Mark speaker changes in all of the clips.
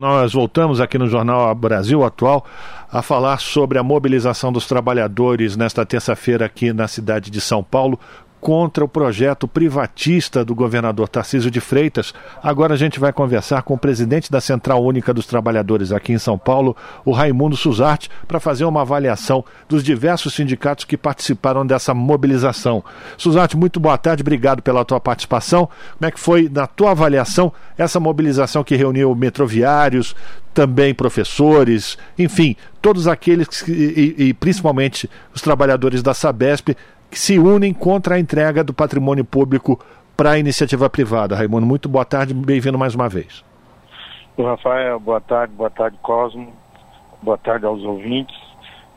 Speaker 1: Nós voltamos aqui no Jornal Brasil Atual a falar sobre a mobilização dos trabalhadores nesta terça-feira aqui na cidade de São Paulo contra o projeto privatista do governador Tarcísio de Freitas. Agora a gente vai conversar com o presidente da Central Única dos Trabalhadores aqui em São Paulo, o Raimundo Suzarte, para fazer uma avaliação dos diversos sindicatos que participaram dessa mobilização. Suzarte, muito boa tarde, obrigado pela tua participação. Como é que foi, na tua avaliação, essa mobilização que reuniu metroviários, também professores, enfim, todos aqueles que, e, e principalmente os trabalhadores da Sabesp que se unem contra a entrega do patrimônio público para a iniciativa privada. Raimundo, muito boa tarde, bem-vindo mais uma vez.
Speaker 2: Rafael, boa tarde, boa tarde Cosmo, boa tarde aos ouvintes.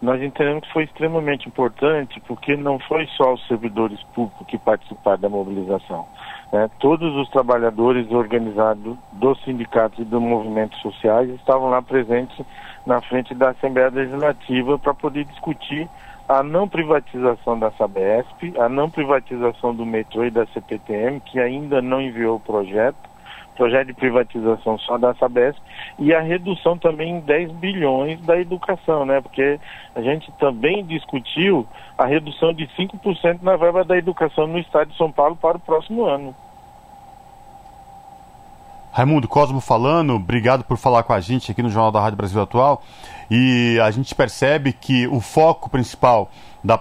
Speaker 2: Nós entendemos que foi extremamente importante porque não foi só os servidores públicos que participaram da mobilização. Né? Todos os trabalhadores organizados dos sindicatos e dos movimentos sociais estavam lá presentes na frente da Assembleia Legislativa para poder discutir a não privatização da Sabesp, a não privatização do metrô e da CPTM, que ainda não enviou o projeto, projeto de privatização só da Sabesp, e a redução também em 10 bilhões da educação, né? Porque a gente também discutiu a redução de 5% na verba da educação no estado de São Paulo para o próximo ano.
Speaker 3: Raimundo Cosmo falando, obrigado por falar com a gente aqui no Jornal da Rádio Brasil Atual. E a gente percebe que o foco principal da,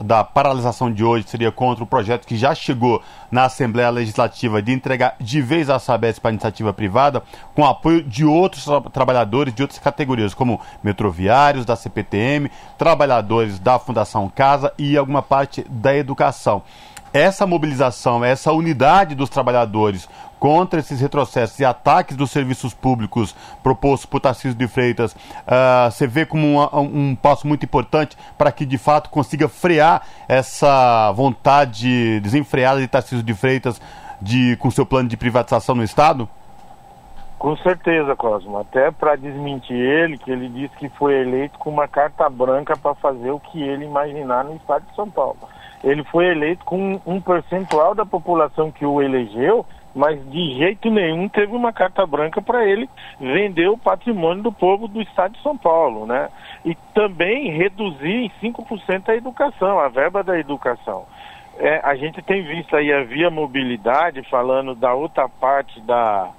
Speaker 3: da paralisação de hoje seria contra o projeto que já chegou na Assembleia Legislativa de entregar de vez a Sabesp para a iniciativa privada, com apoio de outros tra trabalhadores de outras categorias, como metroviários da CPTM, trabalhadores da Fundação Casa e alguma parte da educação essa mobilização, essa unidade dos trabalhadores contra esses retrocessos e ataques dos serviços públicos propostos por Tarcísio de Freitas, uh, você vê como um, um passo muito importante para que de fato consiga frear essa vontade desenfreada de Tarcísio de Freitas de, com seu plano de privatização no Estado?
Speaker 2: Com certeza, Cosmo. Até para desmentir ele, que ele disse que foi eleito com uma carta branca para fazer o que ele imaginar no Estado de São Paulo ele foi eleito com um percentual da população que o elegeu, mas de jeito nenhum teve uma carta branca para ele vender o patrimônio do povo do estado de São Paulo, né? E também reduzir em 5% a educação, a verba da educação. É, a gente tem visto aí a Via Mobilidade falando da outra parte da,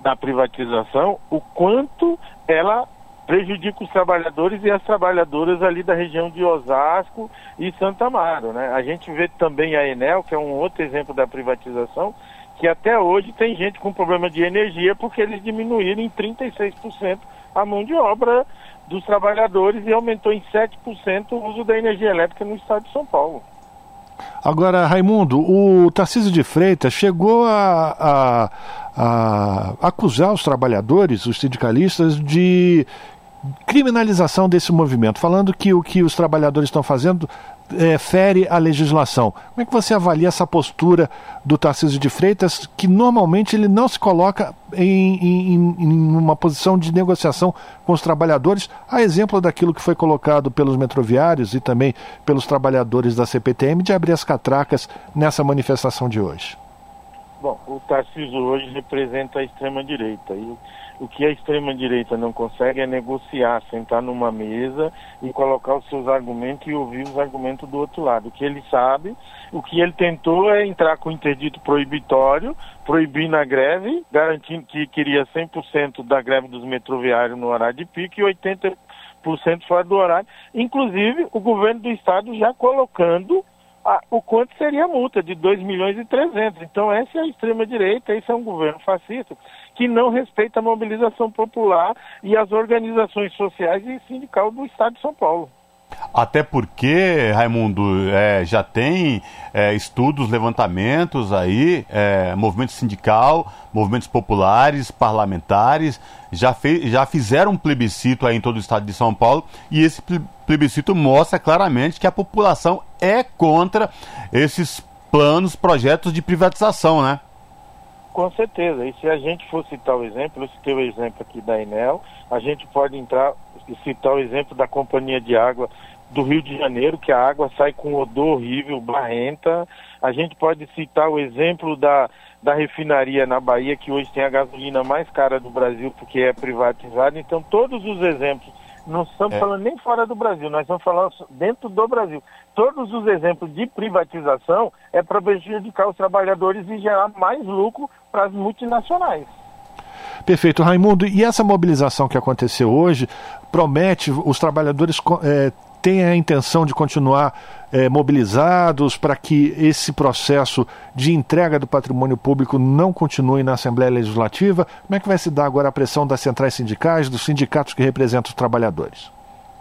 Speaker 2: da privatização, o quanto ela prejudica os trabalhadores e as trabalhadoras ali da região de Osasco e Santa Amaro. Né? A gente vê também a Enel, que é um outro exemplo da privatização, que até hoje tem gente com problema de energia porque eles diminuíram em 36% a mão de obra dos trabalhadores e aumentou em 7% o uso da energia elétrica no estado de São Paulo.
Speaker 1: Agora, Raimundo, o Tarcísio de Freitas chegou a, a, a acusar os trabalhadores, os sindicalistas, de criminalização desse movimento, falando que o que os trabalhadores estão fazendo é, fere a legislação. Como é que você avalia essa postura do Tarcísio de Freitas, que normalmente ele não se coloca em, em, em, uma posição de negociação com os trabalhadores, a exemplo daquilo que foi colocado pelos metroviários e também pelos trabalhadores da CPTM de abrir as catracas nessa manifestação de hoje?
Speaker 2: Bom, o Tarcísio hoje representa a extrema-direita. E o que a extrema-direita não consegue é negociar, sentar numa mesa e colocar os seus argumentos e ouvir os argumentos do outro lado. O que ele sabe, o que ele tentou é entrar com interdito proibitório, proibir na greve, garantindo que queria 100% da greve dos metroviários no horário de pico e 80% fora do horário. Inclusive, o governo do estado já colocando ah, o quanto seria a multa de 2 milhões e 300. Então essa é a extrema-direita, esse é um governo fascista que não respeita a mobilização popular e as organizações sociais e sindical do Estado de São Paulo.
Speaker 3: Até porque, Raimundo, é, já tem é, estudos, levantamentos aí, é, movimento sindical, movimentos populares, parlamentares, já, fez, já fizeram um plebiscito aí em todo o estado de São Paulo e esse plebiscito mostra claramente que a população é contra esses planos, projetos de privatização, né?
Speaker 2: Com certeza. E se a gente for citar o exemplo, eu citei o exemplo aqui da Enel, a gente pode entrar e citar o exemplo da Companhia de Água do Rio de Janeiro, que a água sai com odor horrível, barrenta. A gente pode citar o exemplo da, da refinaria na Bahia, que hoje tem a gasolina mais cara do Brasil porque é privatizada. Então, todos os exemplos, não estamos é. falando nem fora do Brasil, nós estamos falando dentro do Brasil. Todos os exemplos de privatização é para prejudicar os trabalhadores e gerar mais lucro para as multinacionais.
Speaker 1: Perfeito, Raimundo. E essa mobilização que aconteceu hoje promete os trabalhadores é, têm a intenção de continuar é, mobilizados para que esse processo de entrega do patrimônio público não continue na Assembleia Legislativa? Como é que vai se dar agora a pressão das centrais sindicais, dos sindicatos que representam os trabalhadores?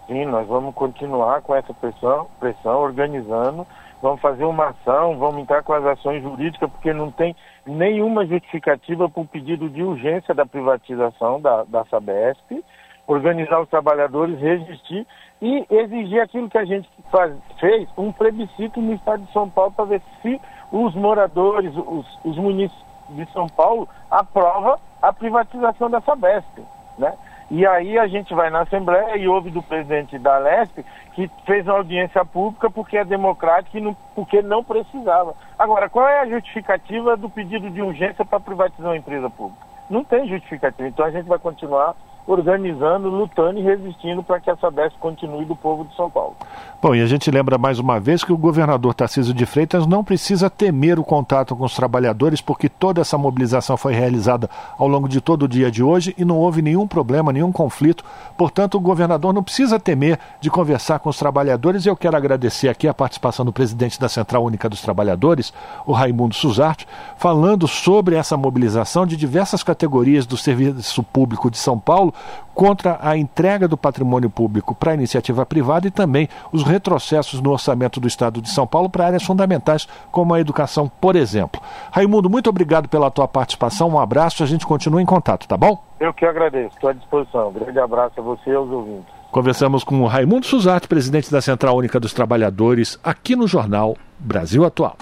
Speaker 2: Sim, nós vamos continuar com essa pressão, pressão organizando, vamos fazer uma ação, vamos entrar com as ações jurídicas, porque não tem nenhuma justificativa para o pedido de urgência da privatização da, da Sabesp, organizar os trabalhadores, resistir e exigir aquilo que a gente faz, fez, um plebiscito no estado de São Paulo para ver se os moradores, os, os municípios de São Paulo aprovam a privatização da Sabesp, né? E aí a gente vai na Assembleia e ouve do presidente da Lesp que fez uma audiência pública porque é democrático e não, porque não precisava. Agora, qual é a justificativa do pedido de urgência para privatizar uma empresa pública? Não tem justificativa. Então a gente vai continuar organizando, lutando e resistindo para que essa Sabesp continue do povo de São Paulo.
Speaker 1: Bom, e a gente lembra mais uma vez que o governador Tarcísio de Freitas não precisa temer o contato com os trabalhadores, porque toda essa mobilização foi realizada ao longo de todo o dia de hoje e não houve nenhum problema, nenhum conflito. Portanto, o governador não precisa temer de conversar com os trabalhadores. E eu quero agradecer aqui a participação do presidente da Central Única dos Trabalhadores, o Raimundo Suzarte, falando sobre essa mobilização de diversas categorias do serviço público de São Paulo contra a entrega do patrimônio público para a iniciativa privada e também os retrocessos no orçamento do Estado de São Paulo para áreas fundamentais como a educação, por exemplo. Raimundo, muito obrigado pela tua participação, um abraço, a gente continua em contato, tá bom?
Speaker 2: Eu que agradeço, estou à disposição. Um grande abraço a você e aos ouvintes.
Speaker 1: Conversamos com o Raimundo Suzatti, presidente da Central Única dos Trabalhadores, aqui no jornal Brasil Atual.